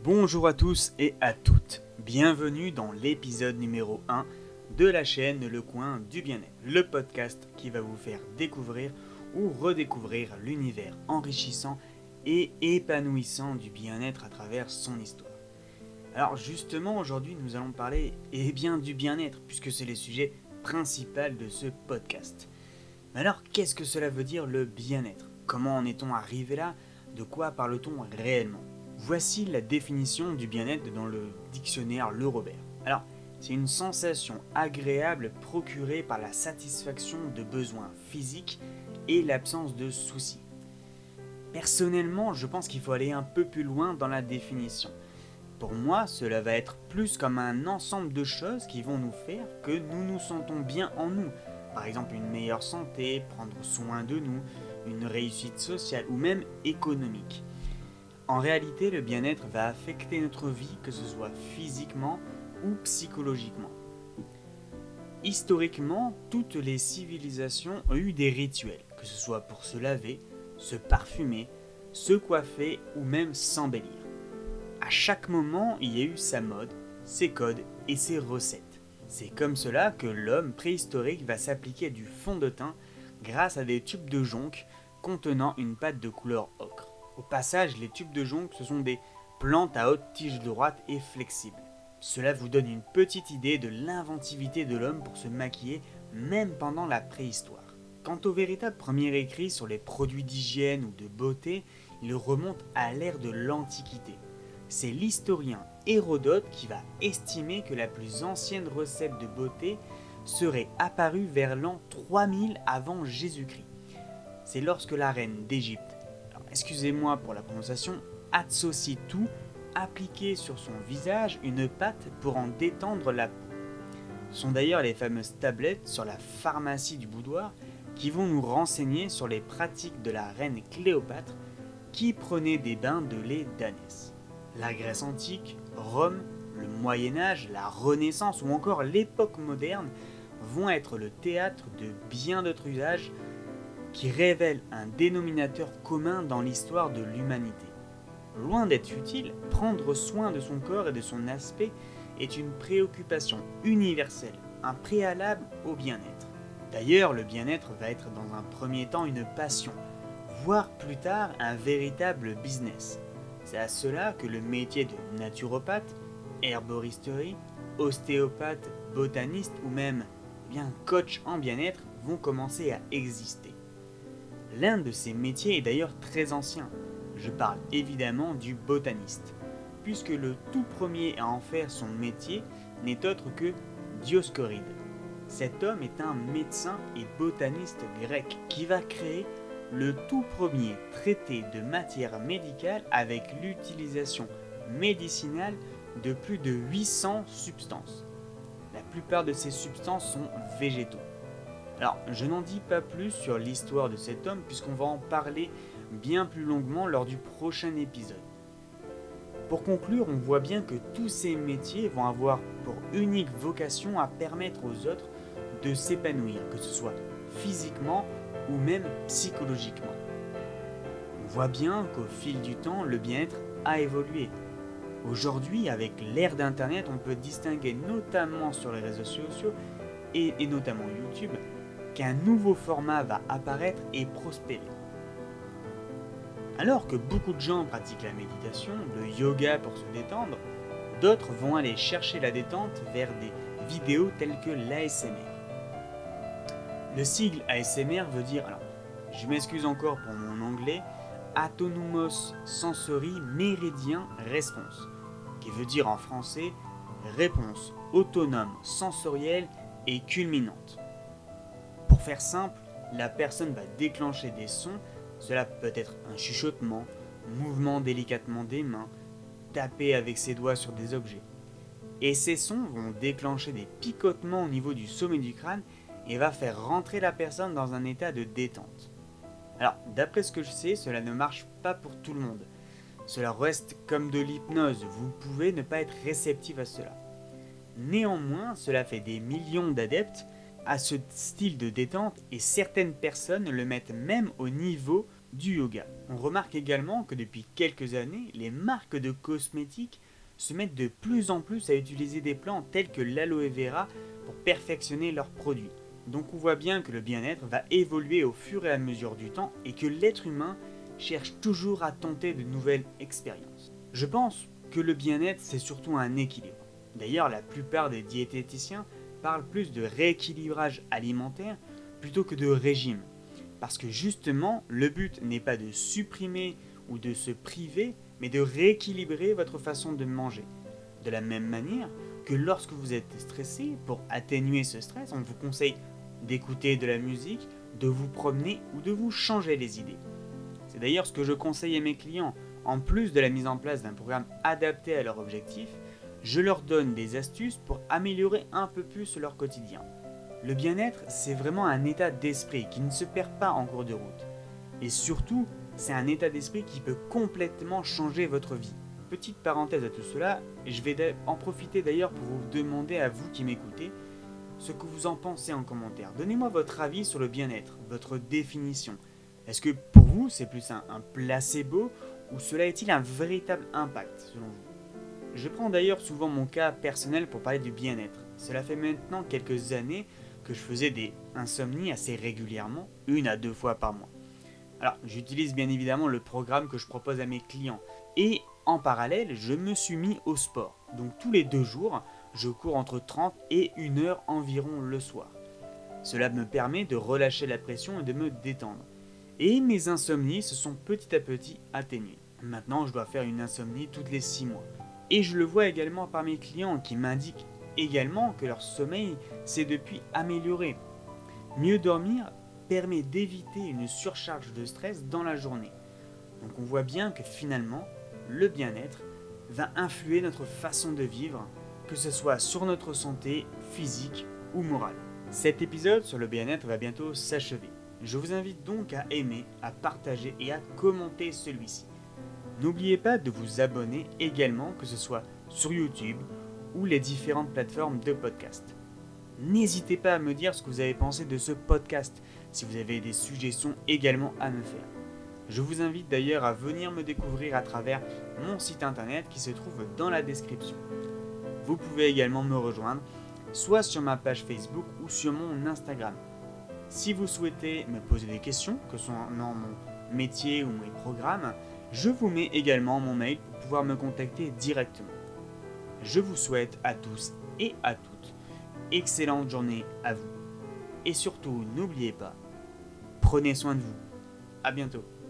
Bonjour à tous et à toutes. Bienvenue dans l'épisode numéro 1 de la chaîne Le Coin du Bien-être, le podcast qui va vous faire découvrir ou redécouvrir l'univers enrichissant et épanouissant du bien-être à travers son histoire. Alors justement aujourd'hui nous allons parler eh bien du bien-être puisque c'est le sujet principal de ce podcast. Mais alors qu'est-ce que cela veut dire le bien-être? Comment en est-on arrivé là? De quoi parle-t-on réellement? Voici la définition du bien-être dans le dictionnaire Le Robert. Alors, c'est une sensation agréable procurée par la satisfaction de besoins physiques et l'absence de soucis. Personnellement, je pense qu'il faut aller un peu plus loin dans la définition. Pour moi, cela va être plus comme un ensemble de choses qui vont nous faire que nous nous sentons bien en nous. Par exemple, une meilleure santé, prendre soin de nous, une réussite sociale ou même économique. En réalité, le bien-être va affecter notre vie, que ce soit physiquement ou psychologiquement. Historiquement, toutes les civilisations ont eu des rituels, que ce soit pour se laver, se parfumer, se coiffer ou même s'embellir. À chaque moment, il y a eu sa mode, ses codes et ses recettes. C'est comme cela que l'homme préhistorique va s'appliquer du fond de teint grâce à des tubes de jonc contenant une pâte de couleur ocre. Au passage, les tubes de jonc, ce sont des plantes à haute tige droite et flexible. Cela vous donne une petite idée de l'inventivité de l'homme pour se maquiller même pendant la préhistoire. Quant au véritable premier écrit sur les produits d'hygiène ou de beauté, il remonte à l'ère de l'Antiquité. C'est l'historien Hérodote qui va estimer que la plus ancienne recette de beauté serait apparue vers l'an 3000 avant Jésus-Christ. C'est lorsque la reine d'Égypte excusez-moi pour la prononciation, Atsositu, appliquait sur son visage une pâte pour en détendre la peau. Ce sont d'ailleurs les fameuses tablettes sur la pharmacie du boudoir qui vont nous renseigner sur les pratiques de la reine Cléopâtre qui prenait des bains de lait d'ânesse. La Grèce antique, Rome, le Moyen Âge, la Renaissance ou encore l'époque moderne vont être le théâtre de bien d'autres usages qui révèle un dénominateur commun dans l'histoire de l'humanité. Loin d'être utile, prendre soin de son corps et de son aspect est une préoccupation universelle, un préalable au bien-être. D'ailleurs, le bien-être va être dans un premier temps une passion, voire plus tard un véritable business. C'est à cela que le métier de naturopathe, herboristerie, ostéopathe, botaniste ou même eh bien coach en bien-être vont commencer à exister. L'un de ces métiers est d'ailleurs très ancien. Je parle évidemment du botaniste, puisque le tout premier à en faire son métier n'est autre que Dioscoride. Cet homme est un médecin et botaniste grec qui va créer le tout premier traité de matière médicale avec l'utilisation médicinale de plus de 800 substances. La plupart de ces substances sont végétaux. Alors, je n'en dis pas plus sur l'histoire de cet homme puisqu'on va en parler bien plus longuement lors du prochain épisode. Pour conclure, on voit bien que tous ces métiers vont avoir pour unique vocation à permettre aux autres de s'épanouir, que ce soit physiquement ou même psychologiquement. On voit bien qu'au fil du temps, le bien-être a évolué. Aujourd'hui, avec l'ère d'Internet, on peut distinguer notamment sur les réseaux sociaux et, et notamment YouTube qu'un nouveau format va apparaître et prospérer. Alors que beaucoup de gens pratiquent la méditation, le yoga pour se détendre, d'autres vont aller chercher la détente vers des vidéos telles que l'ASMR. Le sigle ASMR veut dire, alors je m'excuse encore pour mon anglais, Autonomous Sensory Méridien Response, qui veut dire en français réponse autonome sensorielle et culminante faire simple, la personne va déclencher des sons, cela peut être un chuchotement, mouvement délicatement des mains, taper avec ses doigts sur des objets. Et ces sons vont déclencher des picotements au niveau du sommet du crâne et va faire rentrer la personne dans un état de détente. Alors, d'après ce que je sais, cela ne marche pas pour tout le monde. Cela reste comme de l'hypnose, vous pouvez ne pas être réceptif à cela. Néanmoins, cela fait des millions d'adeptes à ce style de détente et certaines personnes le mettent même au niveau du yoga. On remarque également que depuis quelques années, les marques de cosmétiques se mettent de plus en plus à utiliser des plantes telles que l'aloe vera pour perfectionner leurs produits. Donc on voit bien que le bien-être va évoluer au fur et à mesure du temps et que l'être humain cherche toujours à tenter de nouvelles expériences. Je pense que le bien-être c'est surtout un équilibre. D'ailleurs la plupart des diététiciens parlent plus de rééquilibrage alimentaire plutôt que de régime. Parce que justement, le but n'est pas de supprimer ou de se priver, mais de rééquilibrer votre façon de manger. De la même manière que lorsque vous êtes stressé, pour atténuer ce stress, on vous conseille d'écouter de la musique, de vous promener ou de vous changer les idées. C'est d'ailleurs ce que je conseille à mes clients. En plus de la mise en place d'un programme adapté à leur objectif, je leur donne des astuces pour améliorer un peu plus leur quotidien. Le bien-être, c'est vraiment un état d'esprit qui ne se perd pas en cours de route. Et surtout, c'est un état d'esprit qui peut complètement changer votre vie. Petite parenthèse à tout cela, je vais en profiter d'ailleurs pour vous demander à vous qui m'écoutez ce que vous en pensez en commentaire. Donnez-moi votre avis sur le bien-être, votre définition. Est-ce que pour vous c'est plus un, placebo ou cela est-il un véritable impact selon vous? Je prends d'ailleurs souvent mon cas personnel pour parler du bien-être. Cela fait maintenant quelques années que je faisais des insomnies assez régulièrement, une à deux fois par mois. Alors, j'utilise bien évidemment le programme que je propose à mes clients. Et en parallèle, je me suis mis au sport. Donc tous les deux jours, je cours entre 30 et 1 heure environ le soir. Cela me permet de relâcher la pression et de me détendre. Et mes insomnies se sont petit à petit atténuées. Maintenant, je dois faire une insomnie toutes les 6 mois. Et je le vois également par mes clients qui m'indiquent également que leur sommeil s'est depuis amélioré. Mieux dormir permet d'éviter une surcharge de stress dans la journée. Donc on voit bien que finalement, le bien-être va influer notre façon de vivre, que ce soit sur notre santé physique ou morale. Cet épisode sur le bien-être va bientôt s'achever. Je vous invite donc à aimer, à partager et à commenter celui-ci. N'oubliez pas de vous abonner également, que ce soit sur YouTube ou les différentes plateformes de podcast. N'hésitez pas à me dire ce que vous avez pensé de ce podcast, si vous avez des suggestions également à me faire. Je vous invite d'ailleurs à venir me découvrir à travers mon site internet qui se trouve dans la description. Vous pouvez également me rejoindre soit sur ma page Facebook ou sur mon Instagram. Si vous souhaitez me poser des questions, que ce soit dans mon métier ou mes programmes, je vous mets également mon mail pour pouvoir me contacter directement. Je vous souhaite à tous et à toutes excellente journée à vous. Et surtout, n'oubliez pas, prenez soin de vous. À bientôt.